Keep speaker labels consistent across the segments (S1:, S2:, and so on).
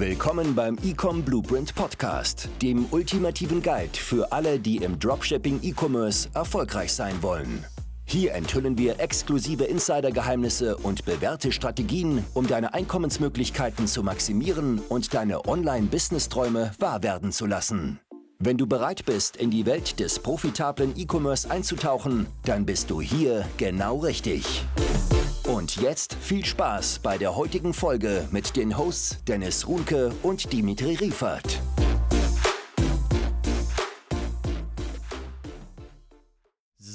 S1: Willkommen beim Ecom Blueprint Podcast, dem ultimativen Guide für alle, die im Dropshipping E-Commerce erfolgreich sein wollen. Hier enthüllen wir exklusive Insider-Geheimnisse und bewährte Strategien, um deine Einkommensmöglichkeiten zu maximieren und deine Online-Business-Träume wahr werden zu lassen. Wenn du bereit bist, in die Welt des profitablen E-Commerce einzutauchen, dann bist du hier genau richtig. Und jetzt viel Spaß bei der heutigen Folge mit den Hosts Dennis Runke und Dimitri Riefert.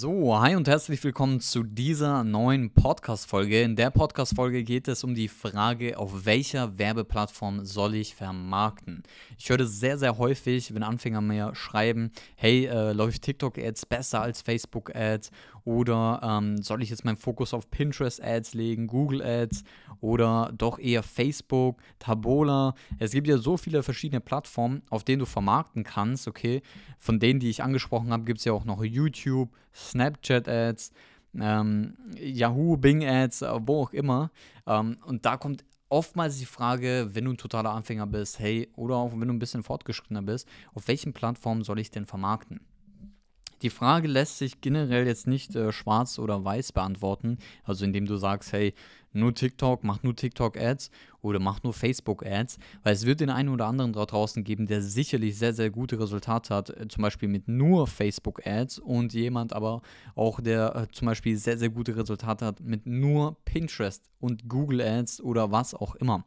S2: So, hi und herzlich willkommen zu dieser neuen Podcast-Folge. In der Podcast-Folge geht es um die Frage, auf welcher Werbeplattform soll ich vermarkten? Ich höre sehr, sehr häufig, wenn Anfänger mir schreiben, hey, äh, läuft TikTok-Ads besser als Facebook-Ads? Oder ähm, soll ich jetzt meinen Fokus auf Pinterest-Ads legen, Google-Ads oder doch eher Facebook, Tabola? Es gibt ja so viele verschiedene Plattformen, auf denen du vermarkten kannst, okay? Von denen, die ich angesprochen habe, gibt es ja auch noch YouTube, Snapchat-Ads, ähm, Yahoo, Bing-Ads, äh, wo auch immer. Ähm, und da kommt oftmals die Frage, wenn du ein totaler Anfänger bist, hey, oder auch wenn du ein bisschen fortgeschrittener bist, auf welchen Plattformen soll ich denn vermarkten? Die Frage lässt sich generell jetzt nicht äh, schwarz oder weiß beantworten, also indem du sagst, hey, nur TikTok, mach nur TikTok-Ads oder mach nur Facebook-Ads, weil es wird den einen oder anderen da draußen geben, der sicherlich sehr, sehr gute Resultate hat, äh, zum Beispiel mit nur Facebook-Ads und jemand aber auch, der äh, zum Beispiel sehr, sehr gute Resultate hat mit nur Pinterest und Google-Ads oder was auch immer.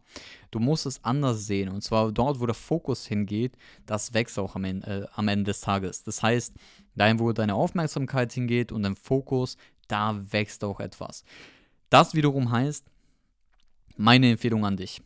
S2: Du musst es anders sehen und zwar dort, wo der Fokus hingeht, das wächst auch am Ende, äh, am Ende des Tages. Das heißt, dahin, wo deine Aufmerksamkeit hingeht und dein Fokus, da wächst auch etwas. Das wiederum heißt, meine Empfehlung an dich.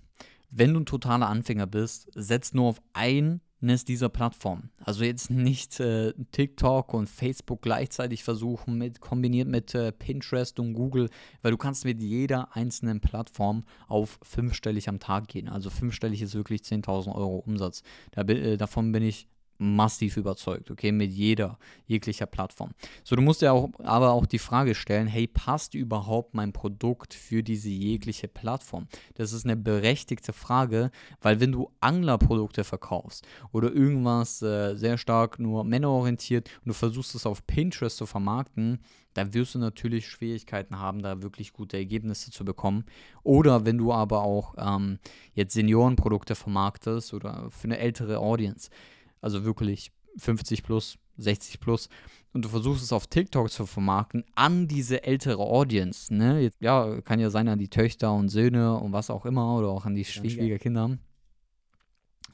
S2: Wenn du ein totaler Anfänger bist, setz nur auf eines dieser Plattformen. Also jetzt nicht äh, TikTok und Facebook gleichzeitig versuchen, mit, kombiniert mit äh, Pinterest und Google, weil du kannst mit jeder einzelnen Plattform auf fünfstellig am Tag gehen. Also fünfstellig ist wirklich 10.000 Euro Umsatz. Da, äh, davon bin ich massiv überzeugt, okay, mit jeder, jeglicher Plattform. So, du musst dir auch, aber auch die Frage stellen, hey, passt überhaupt mein Produkt für diese jegliche Plattform? Das ist eine berechtigte Frage, weil wenn du Anglerprodukte verkaufst oder irgendwas äh, sehr stark nur männerorientiert und du versuchst es auf Pinterest zu vermarkten, dann wirst du natürlich Schwierigkeiten haben, da wirklich gute Ergebnisse zu bekommen. Oder wenn du aber auch ähm, jetzt Seniorenprodukte vermarktest oder für eine ältere Audience, also wirklich 50 plus, 60 plus, und du versuchst es auf TikTok zu vermarkten an diese ältere Audience, ne? Jetzt, ja, kann ja sein an die Töchter und Söhne und was auch immer oder auch an die Schwiegerkinder,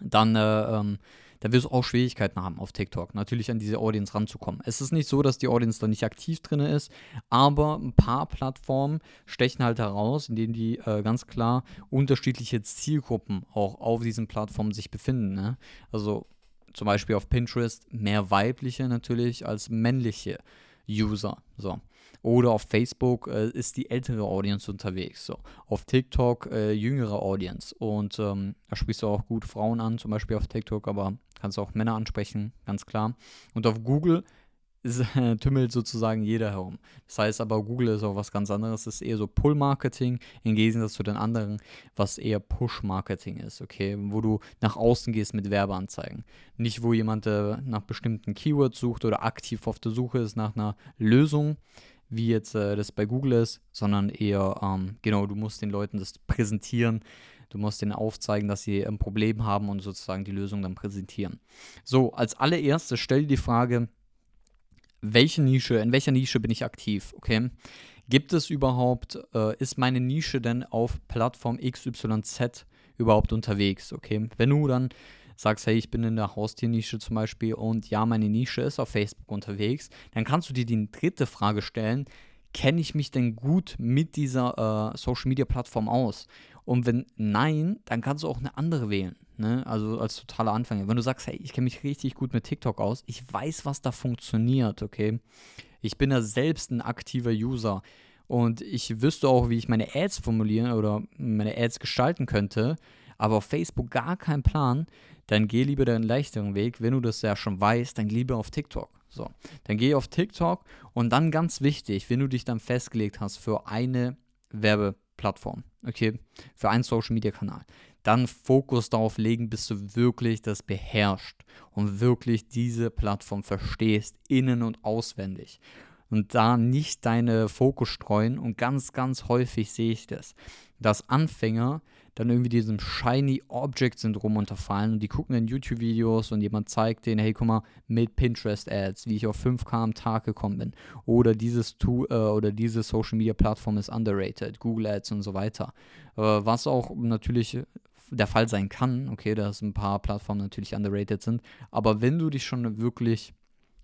S2: dann äh, ähm, da wirst du auch Schwierigkeiten haben auf TikTok, natürlich an diese Audience ranzukommen. Es ist nicht so, dass die Audience da nicht aktiv drin ist, aber ein paar Plattformen stechen halt heraus, in denen die äh, ganz klar unterschiedliche Zielgruppen auch auf diesen Plattformen sich befinden. Ne? Also zum Beispiel auf Pinterest mehr weibliche natürlich als männliche User. So. Oder auf Facebook äh, ist die ältere Audience unterwegs. So. Auf TikTok äh, jüngere Audience. Und ähm, da sprichst du auch gut Frauen an, zum Beispiel auf TikTok, aber kannst auch Männer ansprechen, ganz klar. Und auf Google ist, äh, tümmelt sozusagen jeder herum. Das heißt aber, Google ist auch was ganz anderes. Es ist eher so Pull-Marketing im Gegensatz zu den anderen, was eher Push-Marketing ist, okay? Wo du nach außen gehst mit Werbeanzeigen. Nicht, wo jemand äh, nach bestimmten Keywords sucht oder aktiv auf der Suche ist nach einer Lösung, wie jetzt äh, das bei Google ist, sondern eher, ähm, genau, du musst den Leuten das präsentieren. Du musst ihnen aufzeigen, dass sie ein Problem haben und sozusagen die Lösung dann präsentieren. So, als allererstes stell dir die Frage, welche Nische, in welcher Nische bin ich aktiv, okay? Gibt es überhaupt, äh, ist meine Nische denn auf Plattform XYZ überhaupt unterwegs, okay? Wenn du dann sagst, hey, ich bin in der Haustiernische zum Beispiel und ja, meine Nische ist auf Facebook unterwegs, dann kannst du dir die dritte Frage stellen, kenne ich mich denn gut mit dieser äh, Social Media Plattform aus? Und wenn nein, dann kannst du auch eine andere wählen. Ne? Also als totaler Anfänger. Wenn du sagst, hey, ich kenne mich richtig gut mit TikTok aus, ich weiß, was da funktioniert, okay? Ich bin ja selbst ein aktiver User und ich wüsste auch, wie ich meine Ads formulieren oder meine Ads gestalten könnte, aber auf Facebook gar keinen Plan, dann geh lieber den leichteren Weg. Wenn du das ja schon weißt, dann lieber auf TikTok. So, dann geh auf TikTok und dann ganz wichtig, wenn du dich dann festgelegt hast für eine Werbeplattform okay, für einen Social Media Kanal, dann Fokus darauf legen, bis du wirklich das beherrschst und wirklich diese Plattform verstehst, innen und auswendig. Und da nicht deine Fokus streuen und ganz, ganz häufig sehe ich das, dass Anfänger dann irgendwie diesem Shiny Object Syndrom unterfallen und die gucken in YouTube-Videos und jemand zeigt denen, hey, guck mal, mit Pinterest-Ads, wie ich auf 5K am Tag gekommen bin. Oder dieses Tool äh, oder diese Social Media Plattform ist underrated, Google Ads und so weiter. Äh, was auch natürlich der Fall sein kann, okay, dass ein paar Plattformen natürlich underrated sind, aber wenn du dich schon wirklich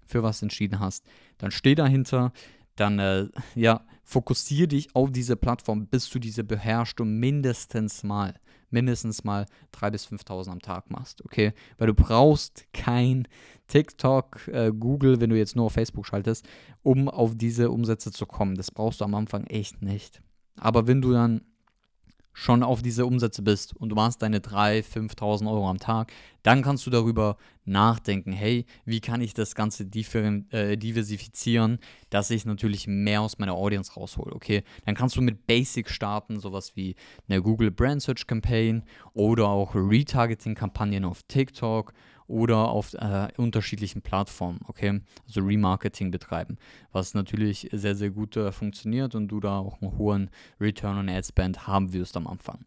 S2: für was entschieden hast, dann steh dahinter, dann äh, ja, fokussiere dich auf diese Plattform, bis du diese beherrschst und mindestens mal, mindestens mal 3.000 bis 5.000 am Tag machst, okay? Weil du brauchst kein TikTok, äh, Google, wenn du jetzt nur auf Facebook schaltest, um auf diese Umsätze zu kommen. Das brauchst du am Anfang echt nicht. Aber wenn du dann schon auf diese Umsätze bist und du machst deine 3.000, 5.000 Euro am Tag, dann kannst du darüber nachdenken, hey, wie kann ich das Ganze äh, diversifizieren, dass ich natürlich mehr aus meiner Audience raushole, okay? Dann kannst du mit Basic starten, sowas wie eine Google Brand Search Campaign oder auch Retargeting-Kampagnen auf TikTok oder auf äh, unterschiedlichen Plattformen, okay? Also Remarketing betreiben, was natürlich sehr, sehr gut äh, funktioniert und du da auch einen hohen Return on Ad Spend haben wirst am Anfang.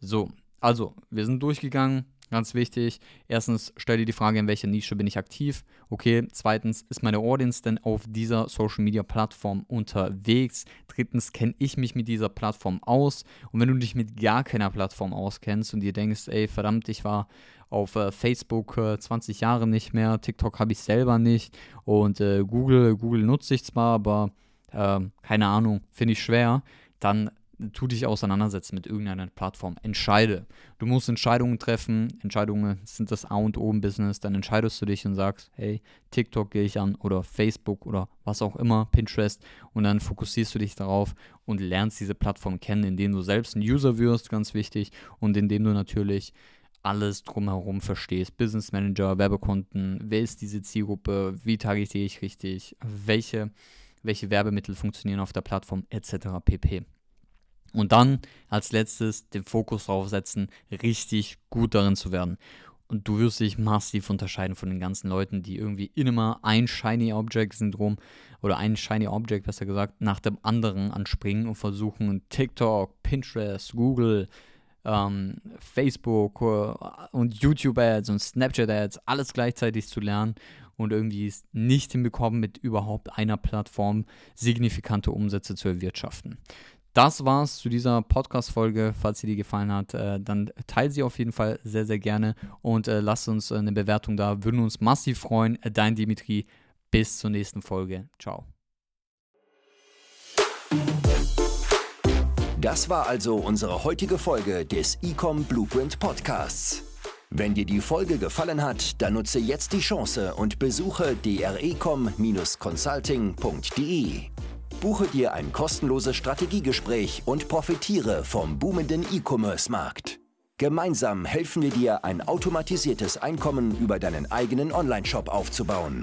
S2: So, also, wir sind durchgegangen, Ganz wichtig. Erstens, stell dir die Frage, in welcher Nische bin ich aktiv? Okay. Zweitens, ist meine Audience denn auf dieser Social Media Plattform unterwegs? Drittens, kenne ich mich mit dieser Plattform aus? Und wenn du dich mit gar keiner Plattform auskennst und dir denkst, ey, verdammt, ich war auf äh, Facebook äh, 20 Jahre nicht mehr, TikTok habe ich selber nicht und äh, Google, Google nutze ich zwar, aber ähm, keine Ahnung, finde ich schwer, dann tu dich auseinandersetzen mit irgendeiner Plattform. Entscheide. Du musst Entscheidungen treffen. Entscheidungen sind das A und O im Business. Dann entscheidest du dich und sagst, hey, TikTok gehe ich an oder Facebook oder was auch immer, Pinterest. Und dann fokussierst du dich darauf und lernst diese Plattform kennen, indem du selbst ein User wirst, ganz wichtig. Und indem du natürlich alles drumherum verstehst. Business Manager, Werbekonten, wer ist diese Zielgruppe, wie targetiere ich richtig, welche, welche Werbemittel funktionieren auf der Plattform etc. pp. Und dann als letztes den Fokus darauf setzen, richtig gut darin zu werden. Und du wirst dich massiv unterscheiden von den ganzen Leuten, die irgendwie immer ein Shiny Object Syndrom oder ein Shiny Object, besser gesagt, nach dem anderen anspringen und versuchen TikTok, Pinterest, Google, ähm, Facebook äh, und YouTube Ads und Snapchat Ads alles gleichzeitig zu lernen und irgendwie es nicht hinbekommen, mit überhaupt einer Plattform signifikante Umsätze zu erwirtschaften. Das war's zu dieser Podcast-Folge. Falls sie dir gefallen hat, äh, dann teile sie auf jeden Fall sehr, sehr gerne und äh, lass uns äh, eine Bewertung da. Würden uns massiv freuen. Dein Dimitri. Bis zur nächsten Folge. Ciao.
S1: Das war also unsere heutige Folge des Ecom Blueprint Podcasts. Wenn dir die Folge gefallen hat, dann nutze jetzt die Chance und besuche drecom-consulting.de. Buche dir ein kostenloses Strategiegespräch und profitiere vom boomenden E-Commerce-Markt. Gemeinsam helfen wir dir, ein automatisiertes Einkommen über deinen eigenen Onlineshop aufzubauen.